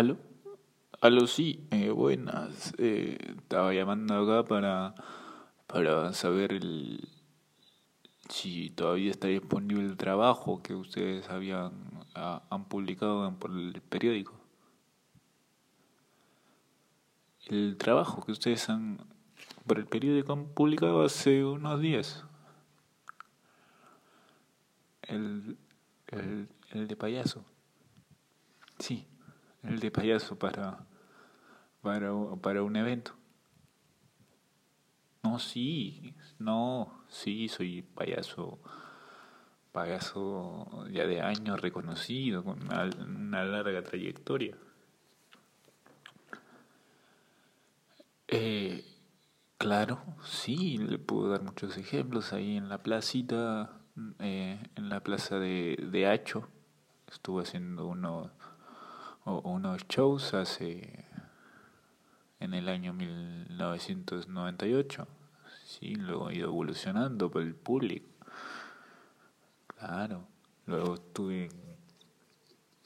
¿Aló? ¿Aló? Sí, eh, buenas. Eh, estaba llamando acá para, para saber el, si todavía está disponible el trabajo que ustedes habían han publicado por el periódico. El trabajo que ustedes han por el periódico han publicado hace unos días. El, el, el de payaso. Sí, el de payaso para, para, para un evento. No, sí, no, sí, soy payaso, payaso ya de años reconocido, con una, larga trayectoria. Eh, claro, sí, le puedo dar muchos ejemplos ahí en la placita, eh, en la plaza de, de Hacho. Estuve haciendo uno unos shows hace en el año 1998. Sí, luego ha ido evolucionando por el público. Claro. Luego estuve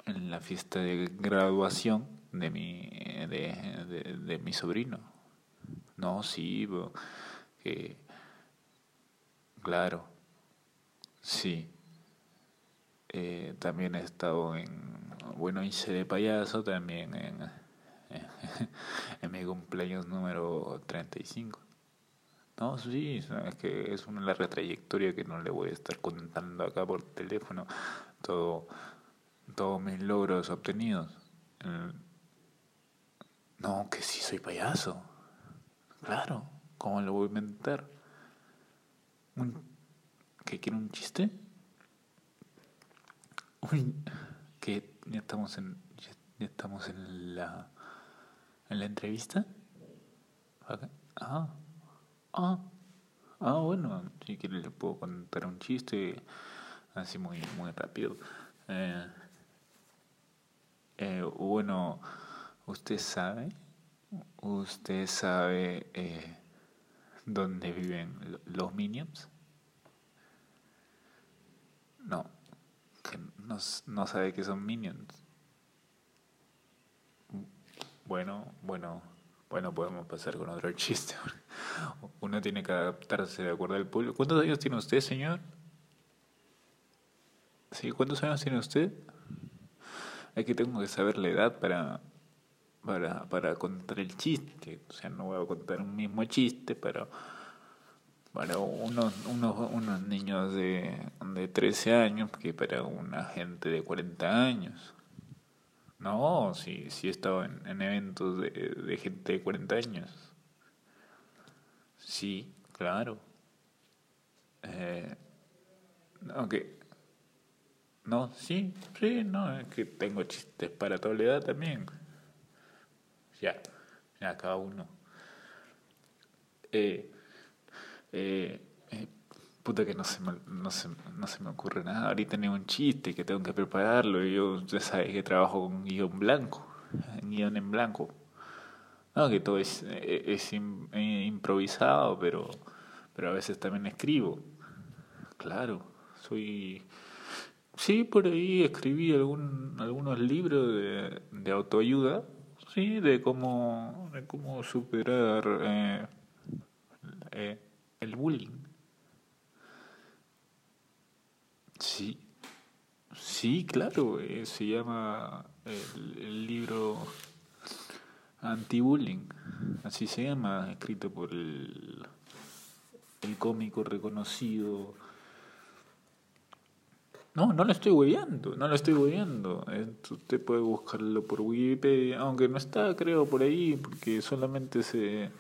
en, la fiesta de graduación de mi, de, de, mi sobrino. No, sí, que, claro, sí. Eh, también he estado en bueno, hice de payaso también en, en, mi cumpleaños número 35. No, sí, es que es una larga trayectoria que no le voy a estar contando acá por teléfono todo, todos mis logros obtenidos. No, que sí soy payaso. Claro, ¿cómo lo voy a inventar? ¿Que quiere un chiste? Que ya estamos en ya, estamos en la en la entrevista. Ah. Ah. Ah bueno si quiere le puedo contar un chiste así muy muy rápido. Eh, eh, bueno usted sabe usted sabe eh, dónde viven los minions. No no, no sabe que son minions. Bueno, bueno, bueno, podemos pasar con otro chiste. Uno tiene que adaptarse de acuerdo al público. ¿Cuántos años tiene usted, señor? ¿Sí? ¿Cuántos años tiene usted? Que tengo que saber la edad para, para, para contar el chiste. O sea, no voy a contar un mismo chiste, pero para unos, unos, unos niños de, de 13 años que para una gente de 40 años. No, sí, sí he estado en, en eventos de, de gente de 40 años. Sí, claro. Eh, no, No, sí, sí, no, es que tengo chistes para toda la edad también. Ya, ya cada uno. Eh, eh, eh, puta que no se, me, no, se, no se me ocurre nada. Ahorita tengo un chiste que tengo que prepararlo y yo, ya sabes que trabajo con guion blanco, guion en blanco. No, que todo es, es improvisado, pero, pero a veces también escribo. Claro, soy... Sí, por ahí escribí algún, algunos libros de, de autoayuda, sí, de cómo, de cómo superar eh, eh, el bullying. Sí, sí, claro, eh, se llama el, libro Anti-Bullying, así se llama, escrito por el, el cómico reconocido. No, no lo estoy hueveando, no lo estoy hueveando. Usted puede buscarlo por Wikipedia, aunque no está, creo, por ahí, porque solamente se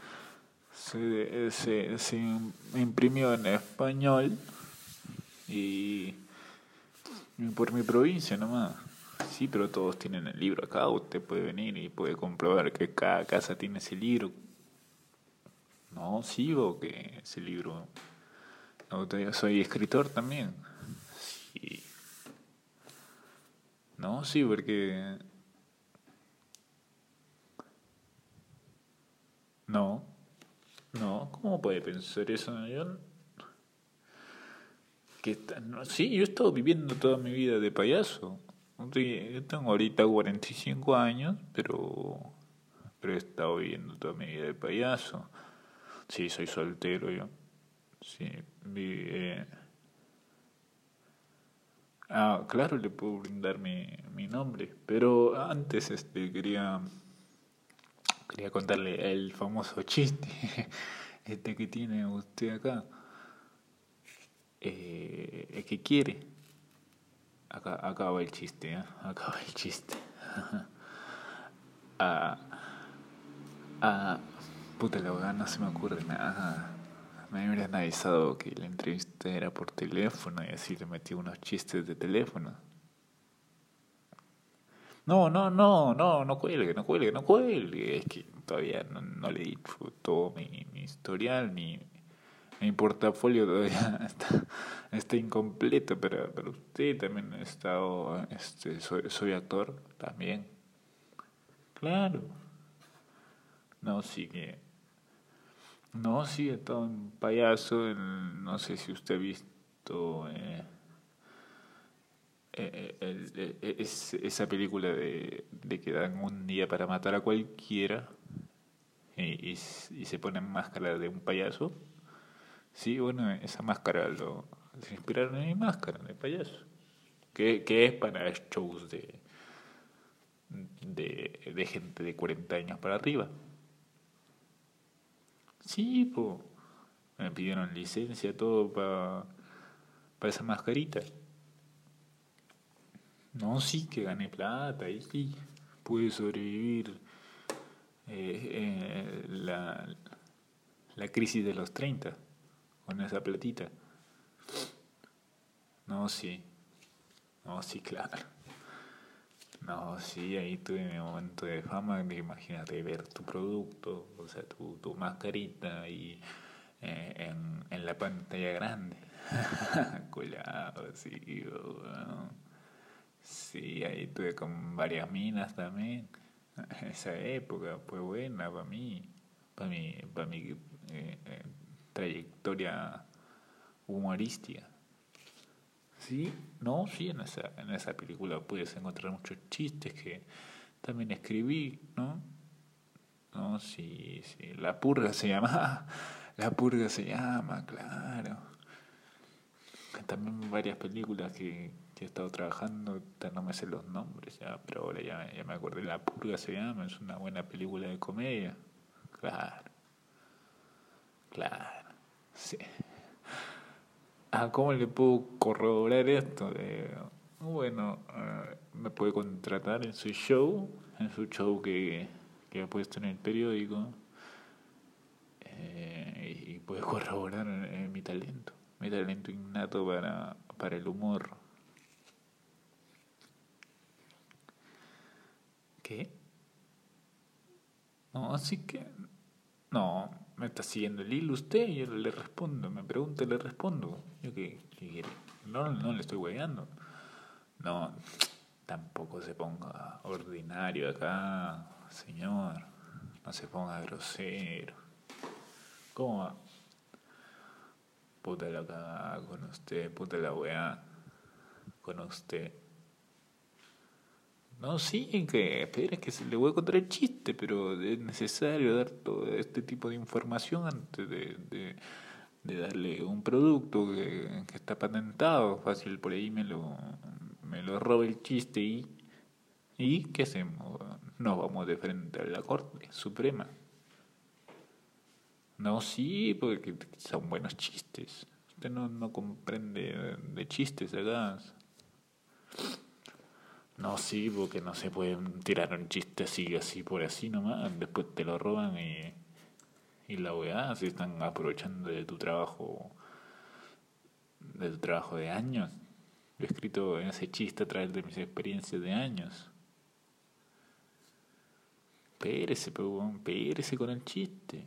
se, se, se imprimió en español y, por mi provincia nomás. Sí, pero todos tienen el libro acá. Usted puede venir y puede comprobar que cada casa tiene ese libro. No, sigo que ese libro. Soy escritor también. Sí. No, sí, porque. No. No, ¿cómo puede pensar eso? Yo, que, sí, yo he estado viviendo toda mi vida de payaso. Yo tengo ahorita 45 años, pero, pero he estado viviendo toda mi vida de payaso. Sí, soy soltero yo. Sí, eh. Ah, claro, le puedo brindar mi, mi nombre, pero antes este quería quería contarle el famoso chiste este que tiene usted acá. Eh, que quiere. Acá, va el chiste, ¿eh? acá va el chiste. ah, ah, puta la no se me ocurre nada. Me hubieran avisado que la entrevista era por teléfono y así le metí unos chistes de teléfono. No, no, no, no, no cuelgue, no cuelgue, no cuelgue. Es que todavía no, no le todo mi, historial, mi, mi portafolio todavía está, está incompleto, pero, pero usted también ha estado, este, soy, soy actor también. Claro. No, sí que... No, sí, he estado un payaso, no sé si usted ha visto eh, eh, eh, es, esa película de, que dan un día para matar a cualquiera y, se ponen máscara de un payaso. Sí, bueno, esa máscara lo, se inspiraron en mi máscara de payaso, que, es para shows de, de, gente de 40 años para arriba. Sí, pues, me pidieron licencia, todo para para esa mascarita. No, sí, que gané plata y sí, pude sobrevivir eh, eh, la, la crisis de los 30 con esa platita. No, sí. No, sí, claro. No, sí, ahí tuve mi momento de fama. Imagínate ver tu producto, o sea, tu, tu mascarita y eh, en, en la pantalla grande. Colado, sí, Sí, ahí tuve con varias minas también. Esa época fue buena para mí, para mi, para mi eh, eh, trayectoria humorística. Sí, no, sí, en esa, en esa película puedes encontrar muchos chistes que también escribí, ¿no? No, sí, sí, La Purga se llama, La Purga se llama, claro. También varias películas que, he estado trabajando, no me sé los nombres ya, pero ahora ya, me acordé, La Purga se llama, es una buena película de comedia, claro, claro. Sí. Ah, ¿cómo le puedo corroborar esto? bueno, eh, me puede contratar en su show, en su show que, que ha puesto en el periódico, eh, y puede corroborar eh, mi talento, mi talento innato para, para el humor. ¿Qué? No, así que... No, me está siguiendo el hilo usted y yo le respondo, me pregunta y le respondo. Yo qué, quiere. No, no le estoy guayando. No, tampoco se ponga ordinario acá, señor. No se ponga grosero. ¿Cómo va? Puta la cagada con usted, puta la weá con usted. No, sí, que espera que se le voy a contar el chiste, pero es necesario dar todo este tipo de información antes de, de, darle un producto que, que, está patentado. Fácil, por ahí me lo, me lo roba el chiste y, y ¿qué hacemos? Nos vamos de frente a la Corte Suprema. No, sí, porque son buenos chistes. Usted no, no comprende de chistes acá. No, sí, porque no se pueden tirar un chiste así, así por así nomás. Después te lo roban y, y la weá, se están aprovechando de tu trabajo, de tu trabajo de años. Yo he escrito ese chiste a través de mis experiencias de años. Pérese, pero pérese con el chiste.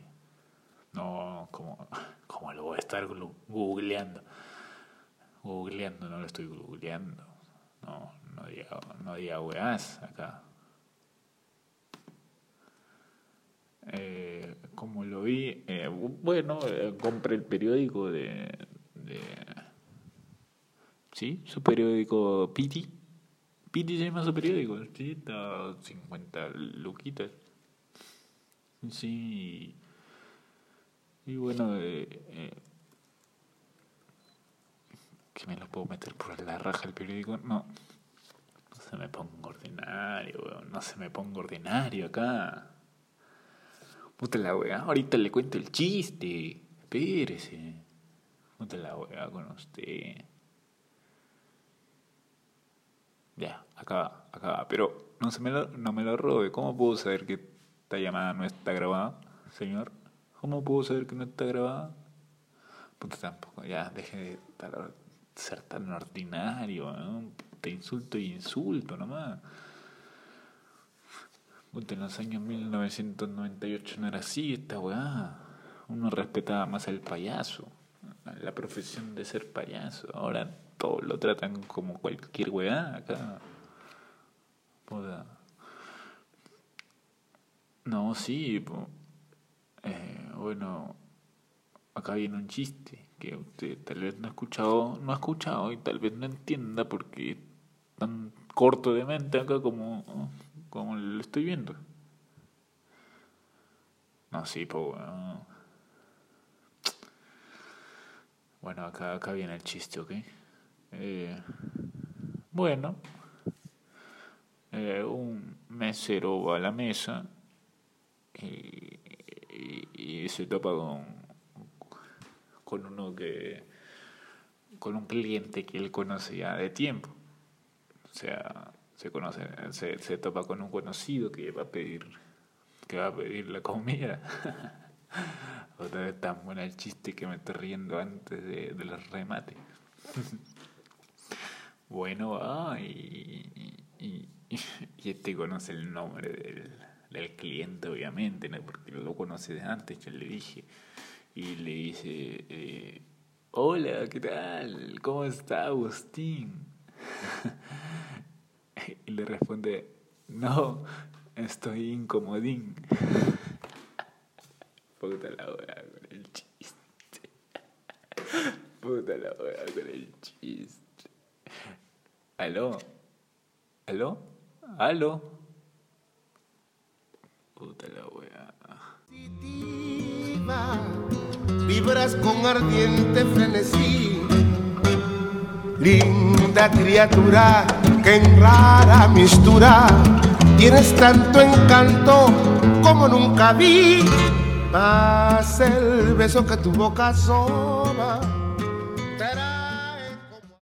No, como, como lo voy a estar googleando. Googleando, no lo estoy googleando. No no diga weás acá. Eh, como lo vi, eh, bueno, eh, compré el periódico de, de, ¿sí? Su periódico Piti, Piti se llama su periódico, sí, está 50 luquitas. Sí. Y bueno, eh, eh, que me lo puedo meter por la raja el periódico. No se me ponga ordinario, weón. No se me ponga ordinario acá. Puta la weá, ahorita le cuento el chiste. Espérese. Puta la weá con usted. Ya, acá, acá. Pero no, se me lo, no me lo robe. ¿Cómo puedo saber que esta llamada no está grabada, señor? ¿Cómo puedo saber que no está grabada? Puta, tampoco. Ya, deje de ser tan ordinario. Te insulto y insulto nomás. Puta, en los años 1998 no era así esta weá. Uno respetaba más al payaso. La profesión de ser payaso. Ahora todo lo tratan como cualquier weá acá. No, sí. Eh, bueno, acá viene un chiste que usted tal vez no ha escuchado, no ha escuchado y tal vez no entienda porque tan corto de mente acá como, como lo estoy viendo. No, sí, pues bueno. Acá, acá viene el chiste, ¿ok? Eh, bueno, eh, un mesero va a la mesa y, y, se topa con, con uno que con un cliente que él conoce ya de tiempo. Sea, se conoce, se, se topa con un conocido que va a pedir, que va a pedir la comida. Otra vez tan buena el chiste que me estoy riendo antes de, del remate. Bueno, va y, y, este conoce el nombre del, del cliente, obviamente, ¿no? porque lo conoce de antes, ya le dije. Y le dice, eh, hola, ¿qué tal? ¿Cómo está Agustín? y le responde, no, estoy incomodín. Puta la hora con el chiste. Puta la hora con el chiste. ¿Aló? ¿Aló? ¿Aló? Puta la wea. Vibras con ardiente frenesí. Linda criatura que en rara mistura tienes tanto encanto como nunca vi. Más el beso que tu boca soba.